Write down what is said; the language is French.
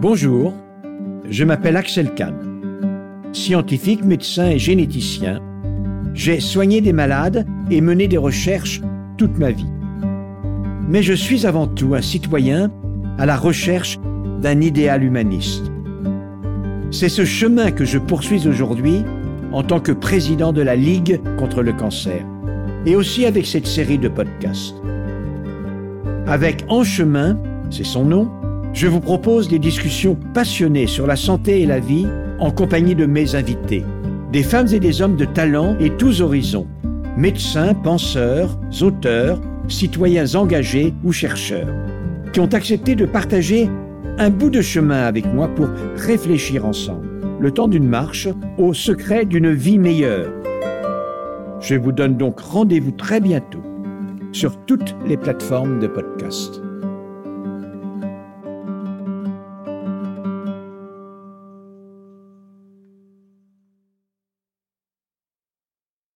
Bonjour, je m'appelle Axel Kahn. Scientifique, médecin et généticien, j'ai soigné des malades et mené des recherches toute ma vie. Mais je suis avant tout un citoyen à la recherche d'un idéal humaniste. C'est ce chemin que je poursuis aujourd'hui en tant que président de la Ligue contre le cancer et aussi avec cette série de podcasts. Avec En chemin, c'est son nom, je vous propose des discussions passionnées sur la santé et la vie en compagnie de mes invités, des femmes et des hommes de talent et tous horizons, médecins, penseurs, auteurs, citoyens engagés ou chercheurs, qui ont accepté de partager un bout de chemin avec moi pour réfléchir ensemble, le temps d'une marche, au secret d'une vie meilleure. Je vous donne donc rendez-vous très bientôt sur toutes les plateformes de podcast.